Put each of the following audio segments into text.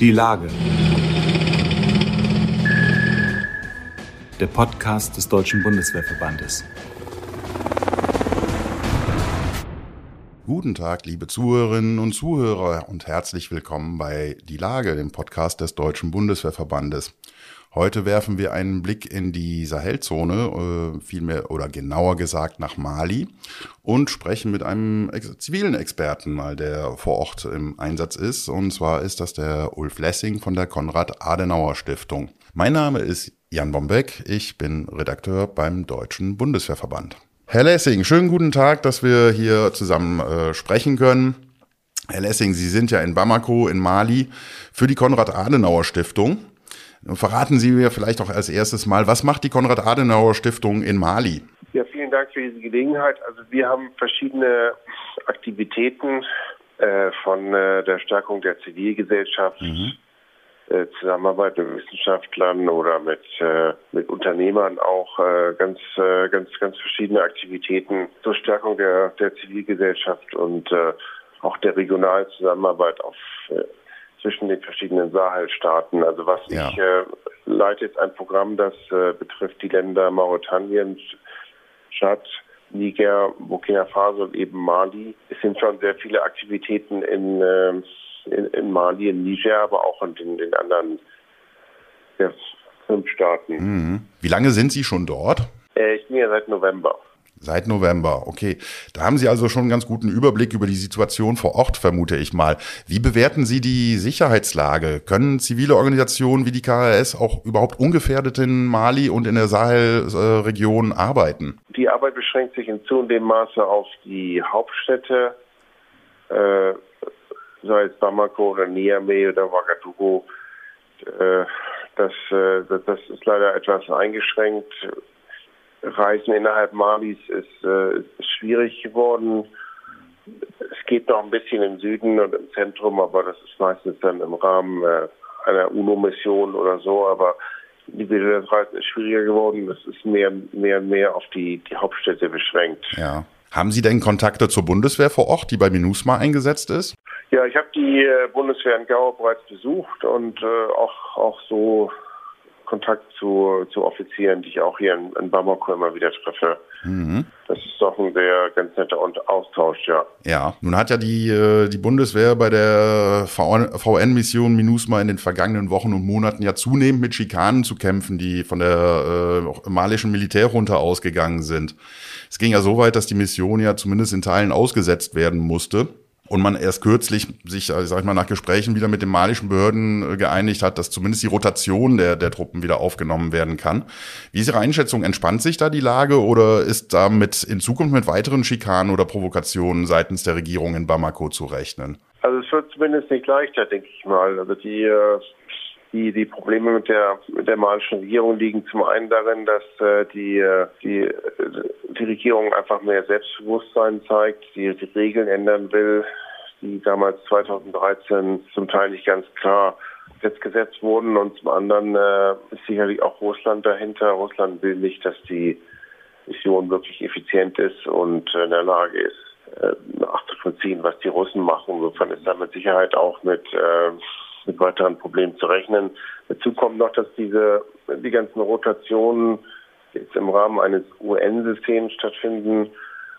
Die Lage. Der Podcast des Deutschen Bundeswehrverbandes. Guten Tag, liebe Zuhörerinnen und Zuhörer und herzlich willkommen bei Die Lage, dem Podcast des Deutschen Bundeswehrverbandes. Heute werfen wir einen Blick in die Sahelzone, äh, vielmehr oder genauer gesagt nach Mali und sprechen mit einem zivilen Experten mal, der vor Ort im Einsatz ist. Und zwar ist das der Ulf Lessing von der Konrad-Adenauer-Stiftung. Mein Name ist Jan Bombeck, ich bin Redakteur beim Deutschen Bundeswehrverband. Herr Lessing, schönen guten Tag, dass wir hier zusammen äh, sprechen können. Herr Lessing, Sie sind ja in Bamako in Mali für die Konrad-Adenauer-Stiftung. Verraten Sie mir vielleicht auch als erstes mal, was macht die Konrad-Adenauer-Stiftung in Mali? Ja, vielen Dank für diese Gelegenheit. Also wir haben verschiedene Aktivitäten äh, von äh, der Stärkung der Zivilgesellschaft, mhm. äh, Zusammenarbeit mit Wissenschaftlern oder mit äh, mit Unternehmern auch äh, ganz äh, ganz ganz verschiedene Aktivitäten zur Stärkung der der Zivilgesellschaft und auch der regionalen Zusammenarbeit auf zwischen den verschiedenen Sahelstaaten. Also was ja. ich äh, leite jetzt ein Programm, das äh, betrifft die Länder Mauretanien, Tschad, Niger, Burkina Faso und eben Mali. Es sind schon sehr viele Aktivitäten in, äh, in, in, Mali, in Niger, aber auch in den, den anderen ja, fünf Staaten. Mhm. Wie lange sind Sie schon dort? Äh, ich bin ja seit November. Seit November, okay. Da haben Sie also schon einen ganz guten Überblick über die Situation vor Ort, vermute ich mal. Wie bewerten Sie die Sicherheitslage? Können zivile Organisationen wie die KRS auch überhaupt ungefährdet in Mali und in der Sahelregion arbeiten? Die Arbeit beschränkt sich in zunehmendem Maße auf die Hauptstädte, äh, sei es Bamako oder Niamey oder Ouagadougou. Äh, das, äh, das ist leider etwas eingeschränkt Reisen innerhalb Malis ist, äh, ist schwierig geworden. Es geht noch ein bisschen im Süden und im Zentrum, aber das ist meistens dann im Rahmen äh, einer UNO-Mission oder so. Aber individuelles Reisen ist schwieriger geworden. Es ist mehr, mehr und mehr auf die, die Hauptstädte beschränkt. Ja. Haben Sie denn Kontakte zur Bundeswehr vor Ort, die bei MINUSMA eingesetzt ist? Ja, ich habe die äh, Bundeswehr in Gau bereits besucht und äh, auch, auch so Kontakt zu, zu Offizieren, die ich auch hier in, in Bamako immer wieder treffe. Mhm. Das ist doch ein sehr ganz netter Austausch, ja. Ja, nun hat ja die, äh, die Bundeswehr bei der VN-Mission MINUSMA in den vergangenen Wochen und Monaten ja zunehmend mit Schikanen zu kämpfen, die von der äh, malischen Militärjunta ausgegangen sind. Es ging ja so weit, dass die Mission ja zumindest in Teilen ausgesetzt werden musste und man erst kürzlich sich, äh, sag ich mal, nach Gesprächen wieder mit den malischen Behörden äh, geeinigt hat, dass zumindest die Rotation der, der Truppen wieder aufgenommen werden kann. Wie ist Ihre Einschätzung? Entspannt sich da die Lage oder ist damit in Zukunft mit weiteren Schikanen oder Provokationen seitens der Regierung in Bamako zu rechnen? Also es wird zumindest nicht leichter, denke ich mal. Also die äh, die, die Probleme mit der, mit der malischen Regierung liegen zum einen darin, dass äh, die, äh, die, die Regierung einfach mehr Selbstbewusstsein zeigt, die, die Regeln ändern will, die damals 2013 zum Teil nicht ganz klar gesetzt wurden. Und zum anderen äh, ist sicherlich auch Russland dahinter. Russland will nicht, dass die Mission wirklich effizient ist und in der Lage ist, äh, nachzuvollziehen, was die Russen machen. Insofern ist da mit Sicherheit auch mit äh, mit weiteren Problemen zu rechnen. Dazu kommt noch, dass diese die ganzen Rotationen jetzt im Rahmen eines UN-Systems stattfinden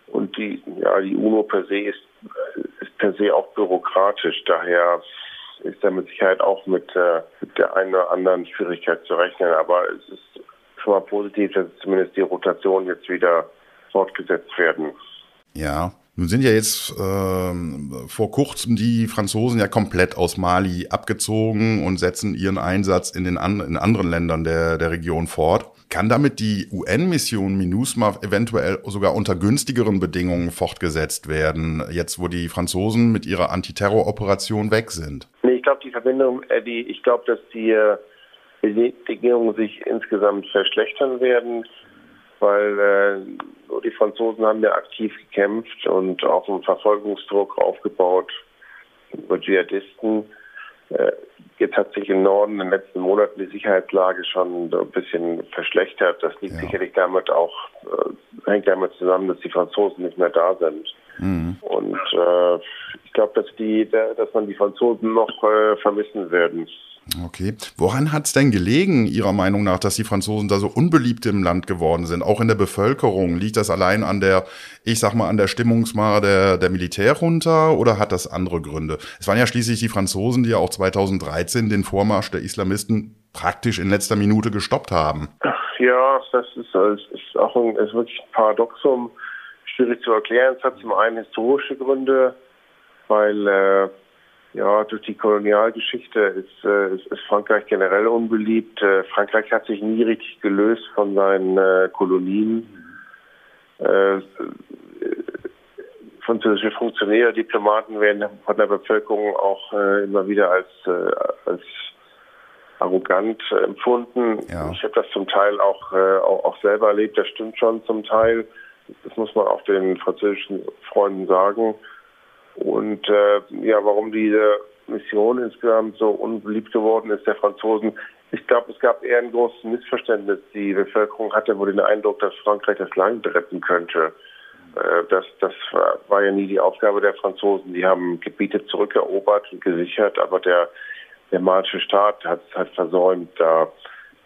und die ja die UNO per se ist, ist per se auch bürokratisch. Daher ist da mit Sicherheit auch mit, äh, mit der einen oder anderen Schwierigkeit zu rechnen. Aber es ist schon mal positiv, dass zumindest die Rotationen jetzt wieder fortgesetzt werden. Ja, nun sind ja jetzt ähm, vor kurzem die Franzosen ja komplett aus Mali abgezogen und setzen ihren Einsatz in den an, in anderen Ländern der, der Region fort. Kann damit die UN-Mission MINUSMA eventuell sogar unter günstigeren Bedingungen fortgesetzt werden, jetzt wo die Franzosen mit ihrer Antiterror-Operation weg sind? Nee, ich glaube, die Verbindung, Eddie, ich glaube, dass die äh, Bedingungen sich insgesamt verschlechtern werden weil äh, die Franzosen haben ja aktiv gekämpft und auch einen Verfolgungsdruck aufgebaut über Dschihadisten. Äh, jetzt hat sich im Norden in den letzten Monaten die Sicherheitslage schon ein bisschen verschlechtert. Das liegt ja. sicherlich damit auch, äh, hängt damit zusammen, dass die Franzosen nicht mehr da sind. Mhm. Und äh, ich glaube, dass die, dass man die Franzosen noch äh, vermissen werden. Okay. Woran hat es denn gelegen, Ihrer Meinung nach, dass die Franzosen da so unbeliebt im Land geworden sind? Auch in der Bevölkerung? Liegt das allein an der, ich sag mal, an der Stimmungsmare der, der Militärjunta oder hat das andere Gründe? Es waren ja schließlich die Franzosen, die ja auch 2013 den Vormarsch der Islamisten praktisch in letzter Minute gestoppt haben. Ja, das ist, das ist auch ein, ist wirklich ein Paradoxum, schwierig zu erklären. Es hat zum einen historische Gründe, weil äh, ja, durch die Kolonialgeschichte ist, äh, ist, ist Frankreich generell unbeliebt. Äh, Frankreich hat sich nie richtig gelöst von seinen äh, Kolonien. Französische Funktionäre, Diplomaten werden von der Bevölkerung auch immer wieder als, als arrogant empfunden. Ja. Ich habe das zum Teil auch, auch, auch selber erlebt, das stimmt schon zum Teil. Das muss man auch den französischen Freunden sagen. Und äh, ja, warum diese Mission insgesamt so unbeliebt geworden ist der Franzosen, ich glaube, es gab eher ein großes Missverständnis. Die Bevölkerung hatte wohl den Eindruck, dass Frankreich das Land retten könnte. Äh, das, das war ja nie die Aufgabe der Franzosen. Die haben Gebiete zurückerobert und gesichert, aber der, der malische Staat hat es halt versäumt, da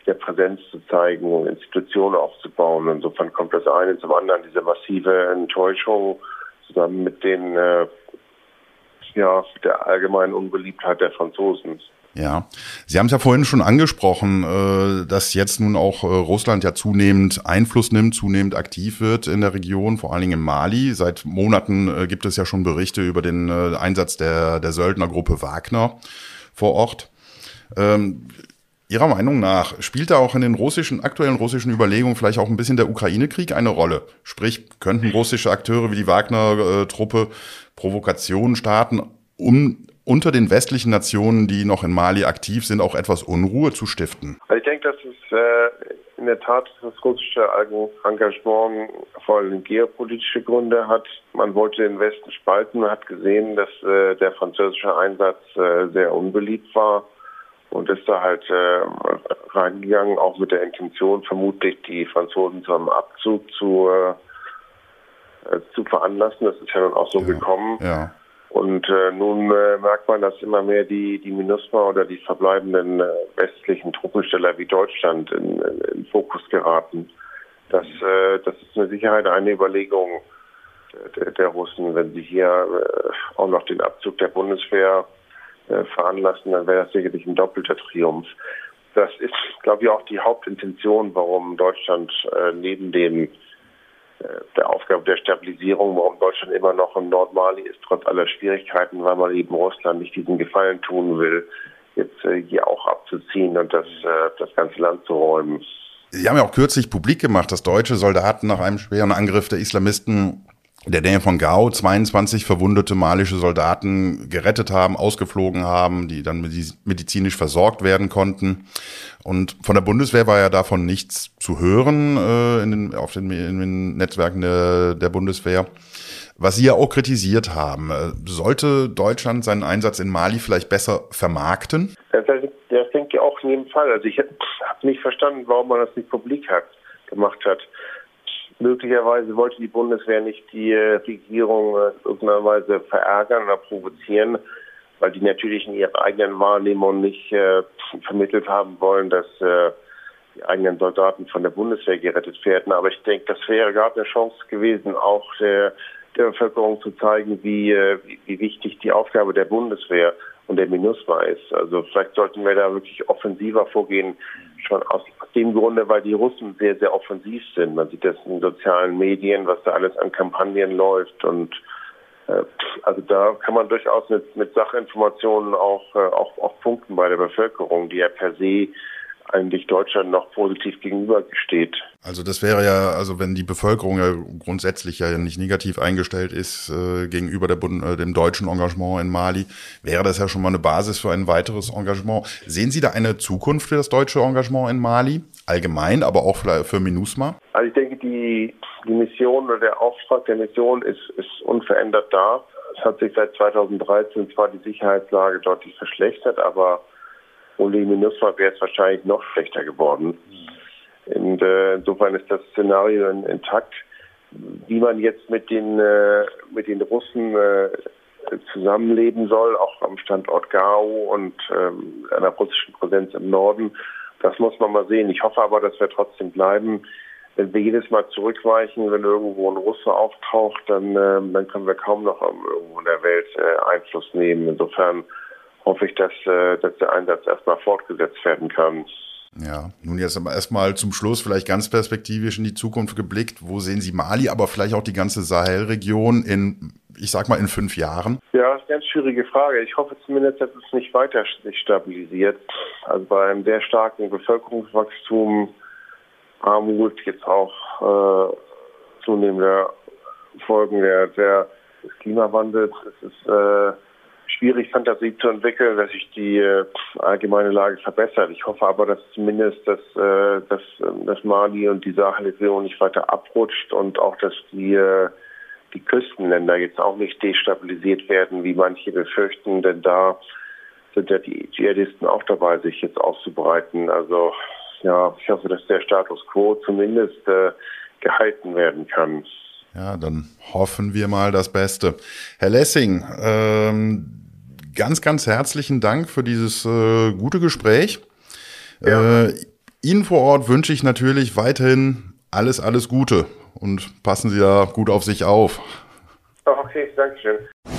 der Präsenz zu zeigen und Institutionen aufzubauen. Insofern kommt das eine zum anderen, diese massive Enttäuschung zusammen mit den äh, ja, der allgemeinen Unbeliebtheit der Franzosen. Ja, Sie haben es ja vorhin schon angesprochen, äh, dass jetzt nun auch äh, Russland ja zunehmend Einfluss nimmt, zunehmend aktiv wird in der Region, vor allen Dingen in Mali. Seit Monaten äh, gibt es ja schon Berichte über den Einsatz der, der Söldnergruppe Wagner vor Ort. Ihrer Meinung nach spielt da auch in den russischen, aktuellen russischen Überlegungen vielleicht auch ein bisschen der Ukraine-Krieg eine Rolle? Sprich, könnten russische Akteure wie die Wagner-Truppe Provokationen starten, um unter den westlichen Nationen, die noch in Mali aktiv sind, auch etwas Unruhe zu stiften? Also ich denke, dass es äh, in der Tat das russische Engagement vor allem geopolitische Gründe hat. Man wollte den Westen spalten, man hat gesehen, dass äh, der französische Einsatz äh, sehr unbeliebt war und ist da halt äh, reingegangen, auch mit der Intention, vermutlich die Franzosen zu einem Abzug zu, äh, zu veranlassen. Das ist ja dann auch so ja, gekommen. Ja. Und äh, nun äh, merkt man, dass immer mehr die, die MINUSMA oder die verbleibenden äh, westlichen Truppensteller wie Deutschland in, in, in Fokus geraten. Das, äh, das ist mit Sicherheit eine Überlegung der, der Russen, wenn sie hier äh, auch noch den Abzug der Bundeswehr äh, veranlassen, dann wäre das sicherlich ein doppelter Triumph. Das ist, glaube ich, auch die Hauptintention, warum Deutschland äh, neben dem äh, der Aufgabe der Stabilisierung, warum Deutschland immer noch im Nordmali ist, trotz aller Schwierigkeiten, weil man eben Russland nicht diesen Gefallen tun will, jetzt äh, hier auch abzuziehen und das, das ganze Land zu räumen. Sie haben ja auch kürzlich publik gemacht, dass deutsche Soldaten nach einem schweren Angriff der Islamisten der Nähe von Gao 22 verwundete malische Soldaten gerettet haben, ausgeflogen haben, die dann medizinisch versorgt werden konnten. Und von der Bundeswehr war ja davon nichts zu hören äh, in den, auf den, in den Netzwerken der, der Bundeswehr. Was Sie ja auch kritisiert haben, äh, sollte Deutschland seinen Einsatz in Mali vielleicht besser vermarkten? Das, das denke ich auch in jedem Fall. Also ich habe nicht verstanden, warum man das nicht publik hat, gemacht hat. Möglicherweise wollte die Bundeswehr nicht die äh, Regierung äh, in irgendeiner Weise verärgern oder provozieren, weil die natürlich in ihrer eigenen Wahrnehmung nicht äh, vermittelt haben wollen, dass äh, die eigenen Soldaten von der Bundeswehr gerettet werden. Aber ich denke, das wäre gerade eine Chance gewesen, auch der, der Bevölkerung zu zeigen, wie, äh, wie, wie wichtig die Aufgabe der Bundeswehr und der MINUSMA ist. Also vielleicht sollten wir da wirklich offensiver vorgehen, schon aus, dem Grunde, weil die Russen sehr, sehr offensiv sind. Man sieht das in sozialen Medien, was da alles an Kampagnen läuft und äh, also da kann man durchaus mit, mit Sachinformationen auch, äh, auch, auch punkten bei der Bevölkerung, die ja per se eigentlich Deutschland noch positiv gegenübersteht. Also das wäre ja, also wenn die Bevölkerung ja grundsätzlich ja nicht negativ eingestellt ist äh, gegenüber der Bund, äh, dem deutschen Engagement in Mali, wäre das ja schon mal eine Basis für ein weiteres Engagement. Sehen Sie da eine Zukunft für das deutsche Engagement in Mali? Allgemein, aber auch für, für MINUSMA? Also ich denke, die, die Mission oder der Auftrag der Mission ist, ist unverändert da. Es hat sich seit 2013 zwar die Sicherheitslage deutlich verschlechtert, aber MINUSMA wäre es wahrscheinlich noch schlechter geworden. Und, äh, insofern ist das Szenario intakt. Wie man jetzt mit den, äh, mit den Russen äh, zusammenleben soll, auch am Standort Gao und ähm, einer russischen Präsenz im Norden. Das muss man mal sehen. Ich hoffe aber, dass wir trotzdem bleiben. Wenn wir jedes Mal zurückweichen, wenn irgendwo ein Russe auftaucht, dann, äh, dann können wir kaum noch irgendwo in der Welt äh, Einfluss nehmen. Insofern hoffe ich, dass, äh, dass der Einsatz erstmal fortgesetzt werden kann. Ja, nun jetzt aber erstmal zum Schluss vielleicht ganz perspektivisch in die Zukunft geblickt. Wo sehen Sie Mali, aber vielleicht auch die ganze Sahelregion in, ich sag mal, in fünf Jahren? Ja, das ist eine ganz schwierige Frage. Ich hoffe zumindest, dass es nicht weiter sich stabilisiert. Also bei einem sehr starken Bevölkerungswachstum, Armut, jetzt auch äh, zunehmende Folgen der, der, des Klimawandels. Es ist äh, schwierig, Fantasie zu entwickeln, dass sich die äh, allgemeine Lage verbessert. Ich hoffe aber, dass zumindest dass, äh, dass, dass Mali und die Sahelregion nicht weiter abrutscht und auch, dass die, äh, die Küstenländer jetzt auch nicht destabilisiert werden, wie manche befürchten, denn da sind ja die Dschihadisten auch dabei, sich jetzt auszubreiten. Also ja, ich hoffe, dass der Status quo zumindest äh, gehalten werden kann. Ja, dann hoffen wir mal das Beste. Herr Lessing, ähm, ganz, ganz herzlichen Dank für dieses äh, gute Gespräch. Ja. Äh, Ihnen vor Ort wünsche ich natürlich weiterhin alles, alles Gute und passen Sie da gut auf sich auf. Okay, danke schön.